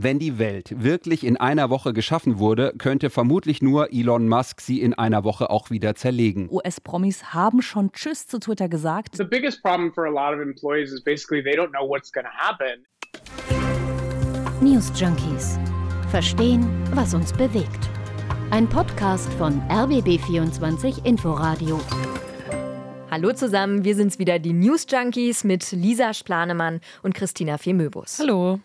Wenn die Welt wirklich in einer Woche geschaffen wurde, könnte vermutlich nur Elon Musk sie in einer Woche auch wieder zerlegen. US-Promis haben schon Tschüss zu Twitter gesagt. The biggest problem for a lot of employees is basically they don't know what's to happen. News Junkies. Verstehen, was uns bewegt. Ein Podcast von RBB24 Inforadio. Hallo zusammen, wir sind's wieder, die News Junkies mit Lisa Splanemann und Christina Femöbus. Hallo.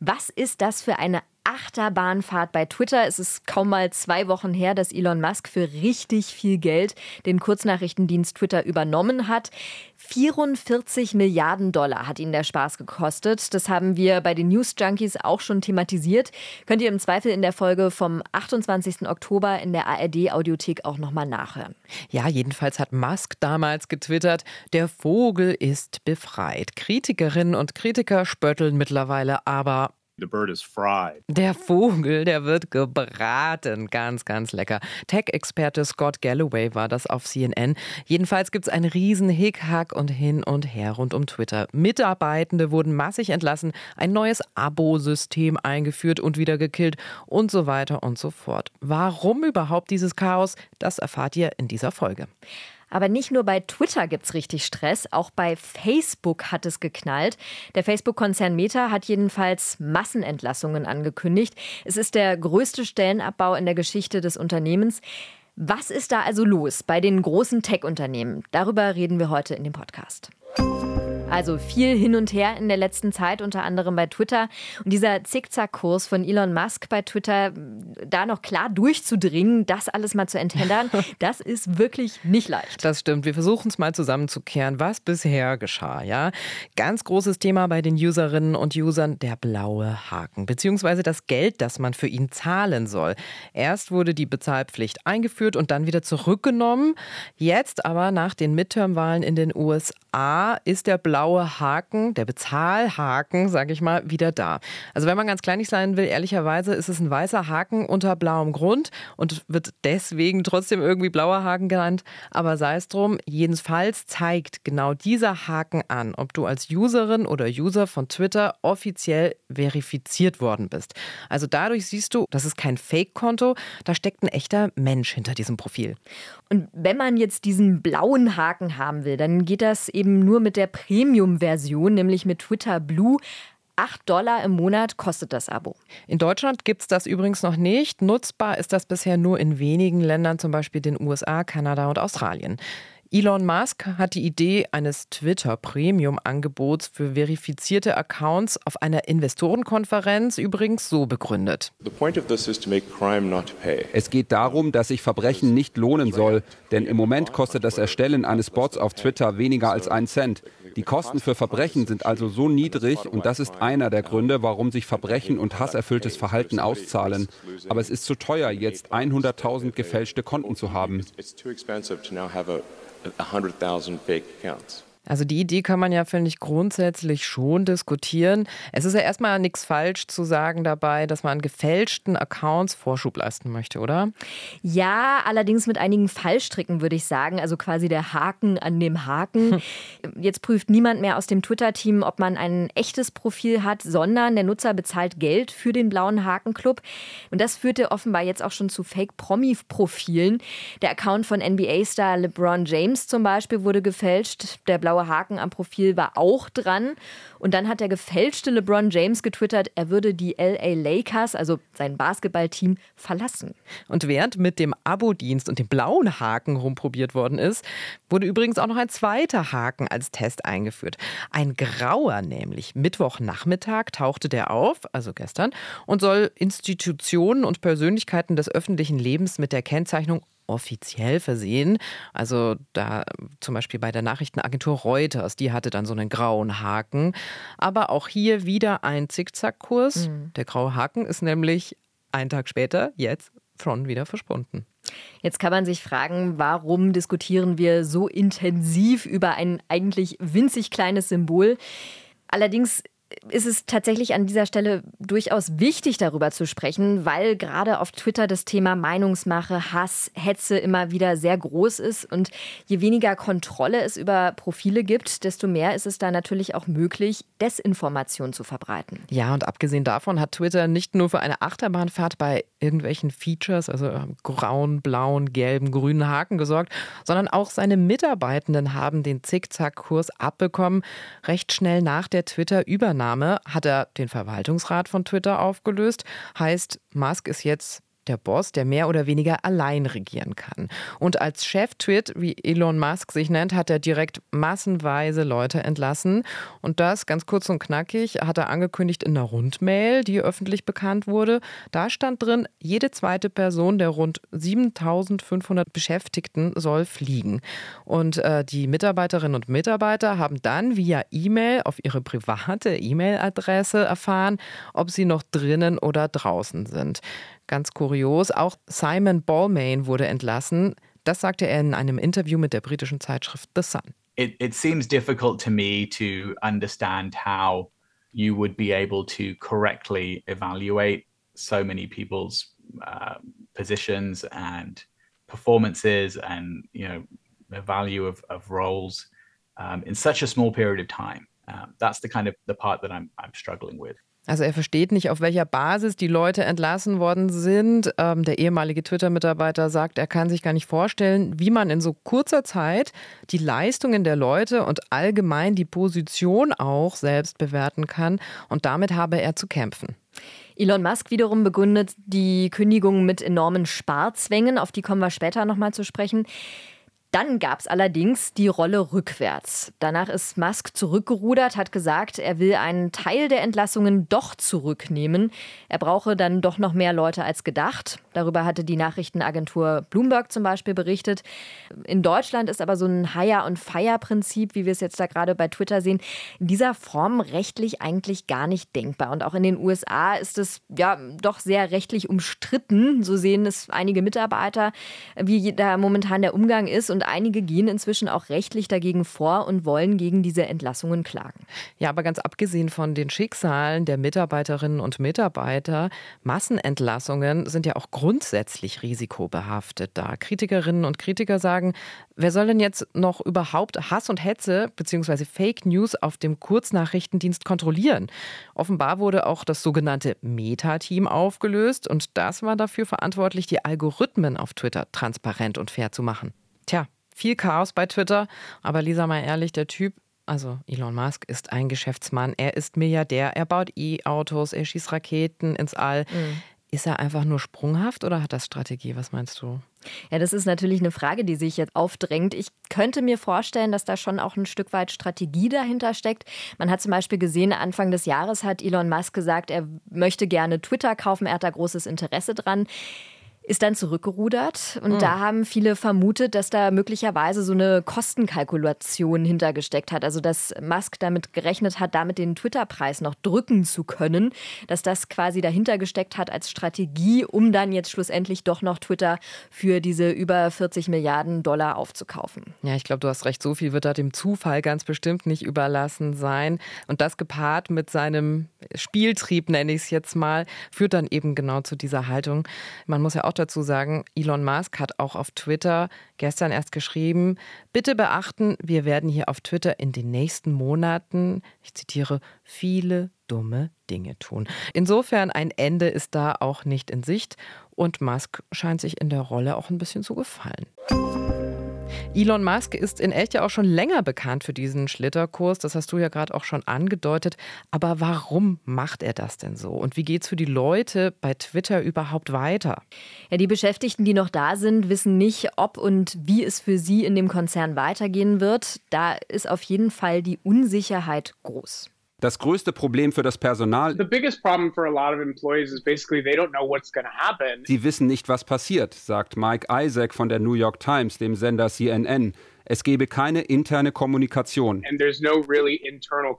Was ist das für eine Achterbahnfahrt bei Twitter. Es ist kaum mal zwei Wochen her, dass Elon Musk für richtig viel Geld den Kurznachrichtendienst Twitter übernommen hat. 44 Milliarden Dollar hat ihn der Spaß gekostet. Das haben wir bei den News Junkies auch schon thematisiert. Könnt ihr im Zweifel in der Folge vom 28. Oktober in der ARD Audiothek auch nochmal nachhören. Ja, jedenfalls hat Musk damals getwittert, der Vogel ist befreit. Kritikerinnen und Kritiker spötteln mittlerweile aber The bird is fried. Der Vogel, der wird gebraten. Ganz, ganz lecker. Tech-Experte Scott Galloway war das auf CNN. Jedenfalls gibt es einen riesen Hickhack und hin und her rund um Twitter. Mitarbeitende wurden massig entlassen, ein neues Abo-System eingeführt und wieder gekillt und so weiter und so fort. Warum überhaupt dieses Chaos? Das erfahrt ihr in dieser Folge. Aber nicht nur bei Twitter gibt es richtig Stress, auch bei Facebook hat es geknallt. Der Facebook-Konzern Meta hat jedenfalls Massenentlassungen angekündigt. Es ist der größte Stellenabbau in der Geschichte des Unternehmens. Was ist da also los bei den großen Tech-Unternehmen? Darüber reden wir heute in dem Podcast. Also viel hin und her in der letzten Zeit, unter anderem bei Twitter. Und dieser Zickzackkurs von Elon Musk bei Twitter, da noch klar durchzudringen, das alles mal zu enthändern, das ist wirklich nicht leicht. Das stimmt. Wir versuchen es mal zusammenzukehren, was bisher geschah. Ja, ganz großes Thema bei den Userinnen und Usern der blaue Haken, beziehungsweise das Geld, das man für ihn zahlen soll. Erst wurde die Bezahlpflicht eingeführt und dann wieder zurückgenommen. Jetzt aber nach den Midterm-Wahlen in den USA ist der blaue Haken, der Bezahlhaken, sage ich mal, wieder da. Also wenn man ganz kleinig sein will, ehrlicherweise ist es ein weißer Haken unter blauem Grund und wird deswegen trotzdem irgendwie blauer Haken genannt. Aber sei es drum, jedenfalls zeigt genau dieser Haken an, ob du als Userin oder User von Twitter offiziell verifiziert worden bist. Also dadurch siehst du, das ist kein Fake-Konto, da steckt ein echter Mensch hinter diesem Profil. Und wenn man jetzt diesen blauen Haken haben will, dann geht das eben nur mit der Premium Premium-Version, nämlich mit Twitter Blue. 8 Dollar im Monat kostet das Abo. In Deutschland gibt es das übrigens noch nicht. Nutzbar ist das bisher nur in wenigen Ländern, zum Beispiel den USA, Kanada und Australien. Elon Musk hat die Idee eines Twitter-Premium-Angebots für verifizierte Accounts auf einer Investorenkonferenz übrigens so begründet. Es geht darum, dass sich Verbrechen nicht lohnen soll, denn im Moment kostet das Erstellen eines Bots auf Twitter weniger als einen Cent. Die Kosten für Verbrechen sind also so niedrig und das ist einer der Gründe, warum sich Verbrechen und hasserfülltes Verhalten auszahlen. Aber es ist zu teuer, jetzt 100.000 gefälschte Konten zu haben. 100,000 fake accounts. Also die Idee kann man ja, finde ich, grundsätzlich schon diskutieren. Es ist ja erstmal nichts falsch zu sagen dabei, dass man an gefälschten Accounts Vorschub leisten möchte, oder? Ja, allerdings mit einigen Fallstricken, würde ich sagen. Also quasi der Haken an dem Haken. Jetzt prüft niemand mehr aus dem Twitter-Team, ob man ein echtes Profil hat, sondern der Nutzer bezahlt Geld für den blauen Hakenclub. Und das führte offenbar jetzt auch schon zu Fake-Promi-Profilen. Der Account von NBA-Star LeBron James zum Beispiel wurde gefälscht. Der blaue blaue Haken am Profil war auch dran. Und dann hat der gefälschte LeBron James getwittert, er würde die LA Lakers, also sein Basketballteam, verlassen. Und während mit dem Abo-Dienst und dem blauen Haken rumprobiert worden ist, wurde übrigens auch noch ein zweiter Haken als Test eingeführt. Ein grauer nämlich. Mittwochnachmittag tauchte der auf, also gestern, und soll Institutionen und Persönlichkeiten des öffentlichen Lebens mit der Kennzeichnung offiziell versehen. Also da zum Beispiel bei der Nachrichtenagentur Reuters, die hatte dann so einen grauen Haken. Aber auch hier wieder ein Zickzackkurs. Mhm. Der graue Haken ist nämlich einen Tag später, jetzt schon wieder verschwunden. Jetzt kann man sich fragen, warum diskutieren wir so intensiv über ein eigentlich winzig kleines Symbol? Allerdings ist es tatsächlich an dieser Stelle durchaus wichtig, darüber zu sprechen, weil gerade auf Twitter das Thema Meinungsmache, Hass, Hetze immer wieder sehr groß ist. Und je weniger Kontrolle es über Profile gibt, desto mehr ist es da natürlich auch möglich, Desinformation zu verbreiten. Ja, und abgesehen davon hat Twitter nicht nur für eine Achterbahnfahrt bei irgendwelchen Features, also grauen, blauen, gelben, grünen Haken gesorgt, sondern auch seine Mitarbeitenden haben den Zickzackkurs abbekommen, recht schnell nach der Twitter-Übernahme Übernahme hat er den Verwaltungsrat von Twitter aufgelöst. Heißt, Musk ist jetzt der Boss, der mehr oder weniger allein regieren kann. Und als Chef-Twit, wie Elon Musk sich nennt, hat er direkt massenweise Leute entlassen. Und das, ganz kurz und knackig, hat er angekündigt in einer Rundmail, die öffentlich bekannt wurde. Da stand drin, jede zweite Person der rund 7500 Beschäftigten soll fliegen. Und äh, die Mitarbeiterinnen und Mitarbeiter haben dann via E-Mail auf ihre private E-Mail-Adresse erfahren, ob sie noch drinnen oder draußen sind. Ganz kurios, auch Simon Balmain wurde entlassen. Das sagte er in einem Interview mit der britischen Zeitschrift The Sun. It, it seems difficult to me to understand how you would be able to correctly evaluate so many people's uh, positions and performances and you know the value of, of roles um, in such a small period of time. Um, that's the kind of the part that I'm, I'm struggling with. Also er versteht nicht, auf welcher Basis die Leute entlassen worden sind. Ähm, der ehemalige Twitter-Mitarbeiter sagt, er kann sich gar nicht vorstellen, wie man in so kurzer Zeit die Leistungen der Leute und allgemein die Position auch selbst bewerten kann. Und damit habe er zu kämpfen. Elon Musk wiederum begründet die Kündigung mit enormen Sparzwängen, auf die kommen wir später nochmal zu sprechen. Dann gab es allerdings die Rolle rückwärts. Danach ist Musk zurückgerudert, hat gesagt, er will einen Teil der Entlassungen doch zurücknehmen. Er brauche dann doch noch mehr Leute als gedacht. Darüber hatte die Nachrichtenagentur Bloomberg zum Beispiel berichtet. In Deutschland ist aber so ein Hire- und Fire-Prinzip, wie wir es jetzt da gerade bei Twitter sehen, in dieser Form rechtlich eigentlich gar nicht denkbar. Und auch in den USA ist es ja doch sehr rechtlich umstritten. So sehen es einige Mitarbeiter, wie da momentan der Umgang ist. Und einige gehen inzwischen auch rechtlich dagegen vor und wollen gegen diese Entlassungen klagen. Ja, aber ganz abgesehen von den Schicksalen der Mitarbeiterinnen und Mitarbeiter, Massenentlassungen sind ja auch grundsätzlich risikobehaftet da. Kritikerinnen und Kritiker sagen, wer soll denn jetzt noch überhaupt Hass und Hetze bzw. Fake News auf dem Kurznachrichtendienst kontrollieren? Offenbar wurde auch das sogenannte Meta-Team aufgelöst und das war dafür verantwortlich, die Algorithmen auf Twitter transparent und fair zu machen. Tja, viel Chaos bei Twitter, aber Lisa mal ehrlich, der Typ, also Elon Musk ist ein Geschäftsmann, er ist Milliardär, er baut E-Autos, er schießt Raketen ins All. Mhm. Ist er einfach nur sprunghaft oder hat das Strategie? Was meinst du? Ja, das ist natürlich eine Frage, die sich jetzt aufdrängt. Ich könnte mir vorstellen, dass da schon auch ein Stück weit Strategie dahinter steckt. Man hat zum Beispiel gesehen, Anfang des Jahres hat Elon Musk gesagt, er möchte gerne Twitter kaufen, er hat da großes Interesse dran ist dann zurückgerudert. Und mhm. da haben viele vermutet, dass da möglicherweise so eine Kostenkalkulation hintergesteckt hat. Also, dass Musk damit gerechnet hat, damit den Twitter-Preis noch drücken zu können. Dass das quasi dahinter gesteckt hat als Strategie, um dann jetzt schlussendlich doch noch Twitter für diese über 40 Milliarden Dollar aufzukaufen. Ja, ich glaube, du hast recht. So viel wird da dem Zufall ganz bestimmt nicht überlassen sein. Und das gepaart mit seinem Spieltrieb, nenne ich es jetzt mal, führt dann eben genau zu dieser Haltung. Man muss ja auch dazu sagen, Elon Musk hat auch auf Twitter gestern erst geschrieben, bitte beachten, wir werden hier auf Twitter in den nächsten Monaten, ich zitiere, viele dumme Dinge tun. Insofern ein Ende ist da auch nicht in Sicht und Musk scheint sich in der Rolle auch ein bisschen zu gefallen. Elon Musk ist in echt ja auch schon länger bekannt für diesen Schlitterkurs. Das hast du ja gerade auch schon angedeutet. Aber warum macht er das denn so? Und wie geht es für die Leute bei Twitter überhaupt weiter? Ja, die Beschäftigten, die noch da sind, wissen nicht, ob und wie es für sie in dem Konzern weitergehen wird. Da ist auf jeden Fall die Unsicherheit groß. Das größte Problem für das Personal. Sie wissen nicht, was passiert, sagt Mike Isaac von der New York Times, dem Sender CNN. Es gebe keine interne Kommunikation. No really internal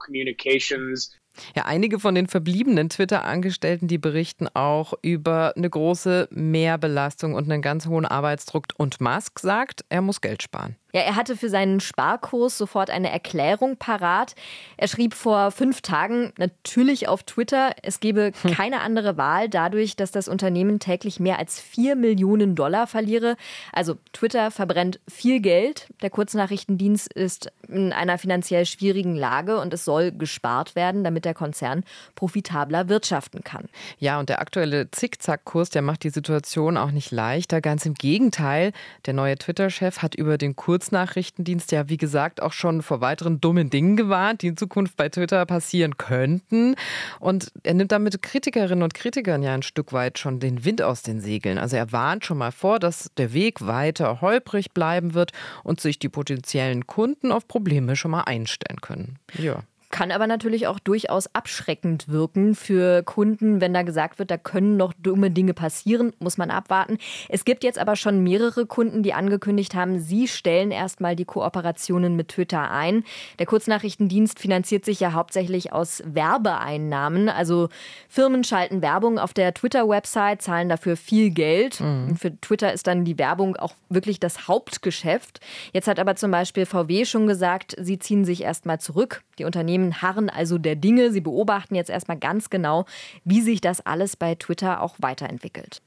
ja, einige von den verbliebenen Twitter-Angestellten, die berichten auch über eine große Mehrbelastung und einen ganz hohen Arbeitsdruck. Und Musk sagt, er muss Geld sparen. Ja, er hatte für seinen Sparkurs sofort eine Erklärung parat. Er schrieb vor fünf Tagen natürlich auf Twitter, es gebe hm. keine andere Wahl dadurch, dass das Unternehmen täglich mehr als vier Millionen Dollar verliere. Also Twitter verbrennt viel Geld. Der Kurznachrichtendienst ist in einer finanziell schwierigen Lage und es soll gespart werden, damit der Konzern profitabler wirtschaften kann. Ja, und der aktuelle Zickzackkurs, der macht die Situation auch nicht leichter. Ganz im Gegenteil, der neue Twitter-Chef hat über den Kurs Kurznachrichtendienst ja, wie gesagt, auch schon vor weiteren dummen Dingen gewarnt, die in Zukunft bei Twitter passieren könnten. Und er nimmt damit Kritikerinnen und Kritikern ja ein Stück weit schon den Wind aus den Segeln. Also er warnt schon mal vor, dass der Weg weiter holprig bleiben wird und sich die potenziellen Kunden auf Probleme schon mal einstellen können. Ja. Kann aber natürlich auch durchaus abschreckend wirken für Kunden, wenn da gesagt wird, da können noch dumme Dinge passieren, muss man abwarten. Es gibt jetzt aber schon mehrere Kunden, die angekündigt haben, sie stellen erstmal die Kooperationen mit Twitter ein. Der Kurznachrichtendienst finanziert sich ja hauptsächlich aus Werbeeinnahmen. Also Firmen schalten Werbung auf der Twitter-Website, zahlen dafür viel Geld. Mhm. Für Twitter ist dann die Werbung auch wirklich das Hauptgeschäft. Jetzt hat aber zum Beispiel VW schon gesagt, sie ziehen sich erstmal zurück. Die Unternehmen Unternehmen harren also der Dinge. Sie beobachten jetzt erstmal ganz genau, wie sich das alles bei Twitter auch weiterentwickelt.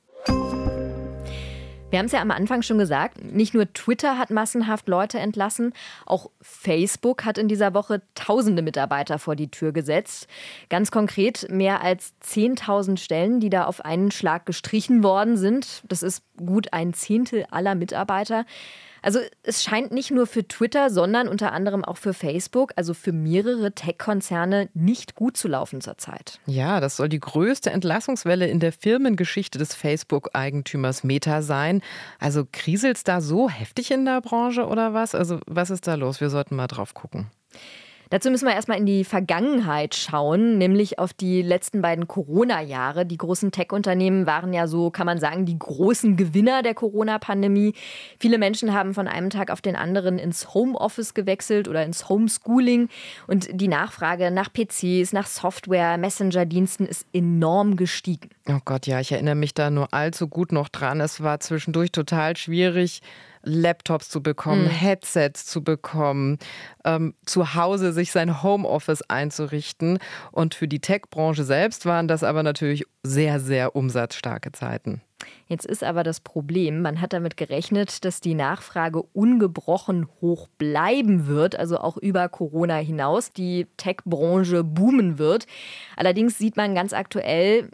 Wir haben es ja am Anfang schon gesagt, nicht nur Twitter hat massenhaft Leute entlassen, auch Facebook hat in dieser Woche tausende Mitarbeiter vor die Tür gesetzt. Ganz konkret mehr als 10.000 Stellen, die da auf einen Schlag gestrichen worden sind. Das ist gut ein Zehntel aller Mitarbeiter. Also es scheint nicht nur für Twitter, sondern unter anderem auch für Facebook, also für mehrere Tech-Konzerne nicht gut zu laufen zurzeit. Ja, das soll die größte Entlassungswelle in der Firmengeschichte des Facebook-Eigentümers Meta sein. Also kriselt es da so heftig in der Branche oder was? Also was ist da los? Wir sollten mal drauf gucken. Dazu müssen wir erstmal in die Vergangenheit schauen, nämlich auf die letzten beiden Corona-Jahre. Die großen Tech-Unternehmen waren ja so, kann man sagen, die großen Gewinner der Corona-Pandemie. Viele Menschen haben von einem Tag auf den anderen ins Homeoffice gewechselt oder ins Homeschooling. Und die Nachfrage nach PCs, nach Software, Messenger-Diensten ist enorm gestiegen. Oh Gott, ja, ich erinnere mich da nur allzu gut noch dran. Es war zwischendurch total schwierig Laptops zu bekommen, mhm. Headsets zu bekommen, ähm, zu Hause sich sein Homeoffice einzurichten. Und für die Tech-Branche selbst waren das aber natürlich sehr, sehr umsatzstarke Zeiten. Jetzt ist aber das Problem, man hat damit gerechnet, dass die Nachfrage ungebrochen hoch bleiben wird, also auch über Corona hinaus, die Tech-Branche boomen wird. Allerdings sieht man ganz aktuell,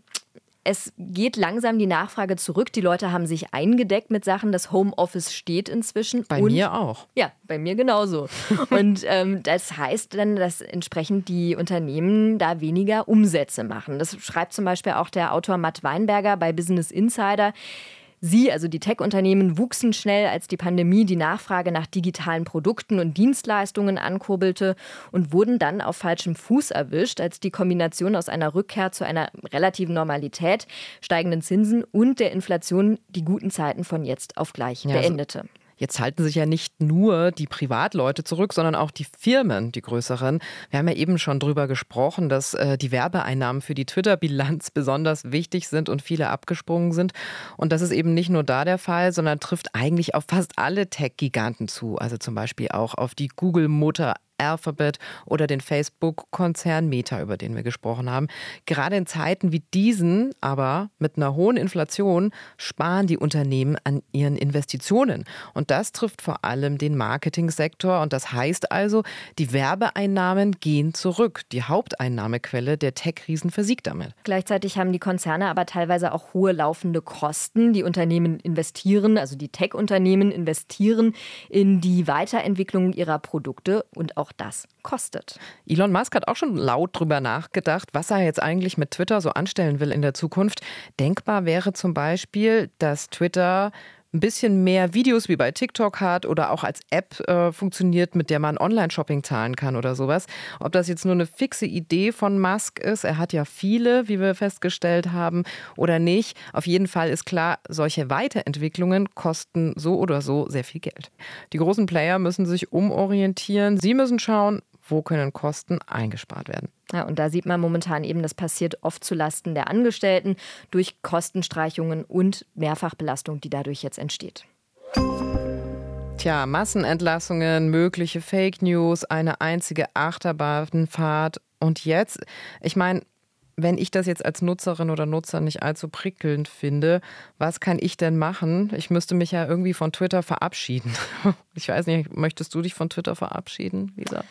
es geht langsam die Nachfrage zurück. Die Leute haben sich eingedeckt mit Sachen. Das Homeoffice steht inzwischen. Bei und, mir auch. Ja, bei mir genauso. und ähm, das heißt dann, dass entsprechend die Unternehmen da weniger Umsätze machen. Das schreibt zum Beispiel auch der Autor Matt Weinberger bei Business Insider. Sie, also die Tech-Unternehmen, wuchsen schnell, als die Pandemie die Nachfrage nach digitalen Produkten und Dienstleistungen ankurbelte und wurden dann auf falschem Fuß erwischt, als die Kombination aus einer Rückkehr zu einer relativen Normalität, steigenden Zinsen und der Inflation die guten Zeiten von jetzt auf gleich ja, beendete. Also Jetzt halten sich ja nicht nur die Privatleute zurück, sondern auch die Firmen, die größeren. Wir haben ja eben schon drüber gesprochen, dass äh, die Werbeeinnahmen für die Twitter-Bilanz besonders wichtig sind und viele abgesprungen sind. Und das ist eben nicht nur da der Fall, sondern trifft eigentlich auf fast alle Tech-Giganten zu. Also zum Beispiel auch auf die Google-Mutter Alphabet oder den Facebook-Konzern Meta, über den wir gesprochen haben. Gerade in Zeiten wie diesen, aber mit einer hohen Inflation, sparen die Unternehmen an ihren Investitionen. Und das trifft vor allem den Marketingsektor. Und das heißt also, die Werbeeinnahmen gehen zurück. Die Haupteinnahmequelle der Tech-Riesen versiegt damit. Gleichzeitig haben die Konzerne aber teilweise auch hohe laufende Kosten. Die Unternehmen investieren, also die Tech-Unternehmen investieren in die Weiterentwicklung ihrer Produkte und auch auch das kostet. Elon Musk hat auch schon laut drüber nachgedacht, was er jetzt eigentlich mit Twitter so anstellen will in der Zukunft. Denkbar wäre zum Beispiel, dass Twitter ein bisschen mehr Videos wie bei TikTok hat oder auch als App äh, funktioniert, mit der man Online-Shopping zahlen kann oder sowas. Ob das jetzt nur eine fixe Idee von Musk ist, er hat ja viele, wie wir festgestellt haben, oder nicht. Auf jeden Fall ist klar, solche Weiterentwicklungen kosten so oder so sehr viel Geld. Die großen Player müssen sich umorientieren. Sie müssen schauen, wo können Kosten eingespart werden. Ja, und da sieht man momentan eben, das passiert oft zulasten der Angestellten durch Kostenstreichungen und Mehrfachbelastung, die dadurch jetzt entsteht. Tja, Massenentlassungen, mögliche Fake News, eine einzige Achterbahnfahrt. Und jetzt, ich meine, wenn ich das jetzt als Nutzerin oder Nutzer nicht allzu prickelnd finde, was kann ich denn machen? Ich müsste mich ja irgendwie von Twitter verabschieden. Ich weiß nicht, möchtest du dich von Twitter verabschieden, Lisa?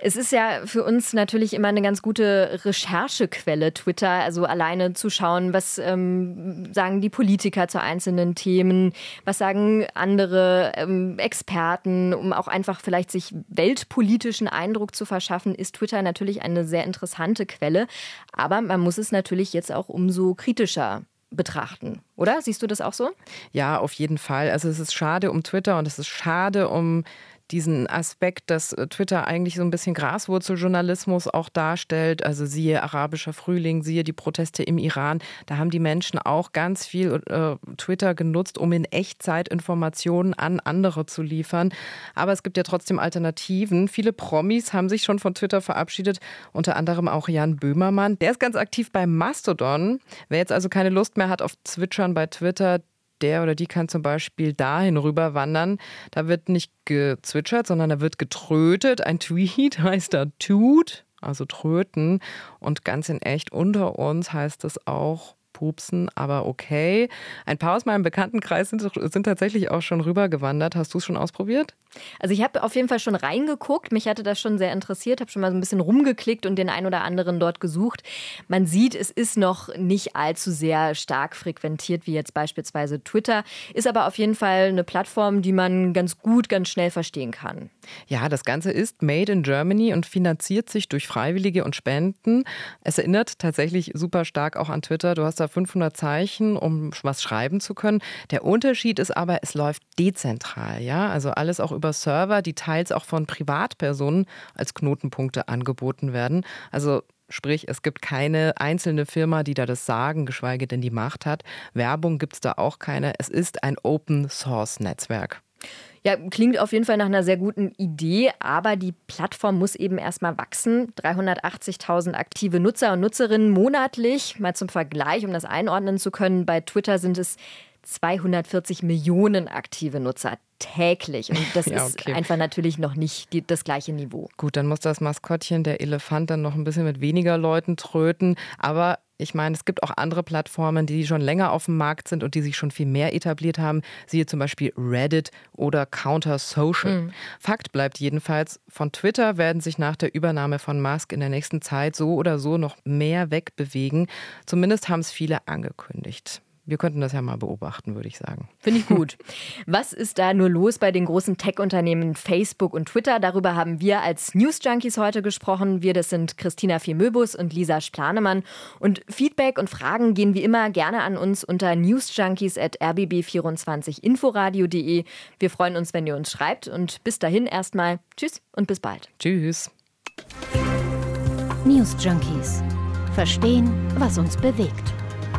Es ist ja für uns natürlich immer eine ganz gute Recherchequelle, Twitter. Also alleine zu schauen, was ähm, sagen die Politiker zu einzelnen Themen, was sagen andere ähm, Experten, um auch einfach vielleicht sich weltpolitischen Eindruck zu verschaffen, ist Twitter natürlich eine sehr interessante Quelle. Aber man muss es natürlich jetzt auch umso kritischer betrachten, oder? Siehst du das auch so? Ja, auf jeden Fall. Also es ist schade um Twitter und es ist schade um diesen Aspekt, dass äh, Twitter eigentlich so ein bisschen Graswurzeljournalismus auch darstellt. Also siehe arabischer Frühling, siehe die Proteste im Iran. Da haben die Menschen auch ganz viel äh, Twitter genutzt, um in Echtzeit Informationen an andere zu liefern. Aber es gibt ja trotzdem Alternativen. Viele Promis haben sich schon von Twitter verabschiedet, unter anderem auch Jan Böhmermann. Der ist ganz aktiv bei Mastodon. Wer jetzt also keine Lust mehr hat auf Zwitschern bei Twitter, der oder die kann zum Beispiel dahin rüber wandern. Da wird nicht gezwitschert, sondern da wird getrötet. Ein Tweet heißt da tut, also tröten. Und ganz in echt unter uns heißt es auch pupsen, aber okay. Ein paar aus meinem Bekanntenkreis sind, sind tatsächlich auch schon rübergewandert. Hast du es schon ausprobiert? Also ich habe auf jeden Fall schon reingeguckt. Mich hatte das schon sehr interessiert, habe schon mal so ein bisschen rumgeklickt und den einen oder anderen dort gesucht. Man sieht, es ist noch nicht allzu sehr stark frequentiert wie jetzt beispielsweise Twitter, ist aber auf jeden Fall eine Plattform, die man ganz gut, ganz schnell verstehen kann. Ja, das Ganze ist made in Germany und finanziert sich durch Freiwillige und Spenden. Es erinnert tatsächlich super stark auch an Twitter. Du hast da 500 Zeichen, um was schreiben zu können. Der Unterschied ist aber, es läuft dezentral, ja, also alles auch über Server, die teils auch von Privatpersonen als Knotenpunkte angeboten werden. Also Sprich, es gibt keine einzelne Firma, die da das Sagen, geschweige denn die Macht hat. Werbung gibt es da auch keine. Es ist ein Open-Source-Netzwerk. Ja, klingt auf jeden Fall nach einer sehr guten Idee, aber die Plattform muss eben erstmal wachsen. 380.000 aktive Nutzer und Nutzerinnen monatlich. Mal zum Vergleich, um das einordnen zu können, bei Twitter sind es 240 Millionen aktive Nutzer täglich. Und das ja, okay. ist einfach natürlich noch nicht die, das gleiche Niveau. Gut, dann muss das Maskottchen, der Elefant, dann noch ein bisschen mit weniger Leuten tröten. Aber ich meine, es gibt auch andere Plattformen, die schon länger auf dem Markt sind und die sich schon viel mehr etabliert haben. Siehe zum Beispiel Reddit oder Counter Social. Mhm. Fakt bleibt jedenfalls, von Twitter werden sich nach der Übernahme von Musk in der nächsten Zeit so oder so noch mehr wegbewegen. Zumindest haben es viele angekündigt. Wir könnten das ja mal beobachten, würde ich sagen. Finde ich gut. Was ist da nur los bei den großen Tech-Unternehmen Facebook und Twitter? Darüber haben wir als News Junkies heute gesprochen. Wir, das sind Christina Fiemöbus und Lisa Splanemann. Und Feedback und Fragen gehen wie immer gerne an uns unter newsjunkies.rbb24inforadio.de. Wir freuen uns, wenn ihr uns schreibt. Und bis dahin erstmal Tschüss und bis bald. Tschüss. News Junkies. Verstehen, was uns bewegt.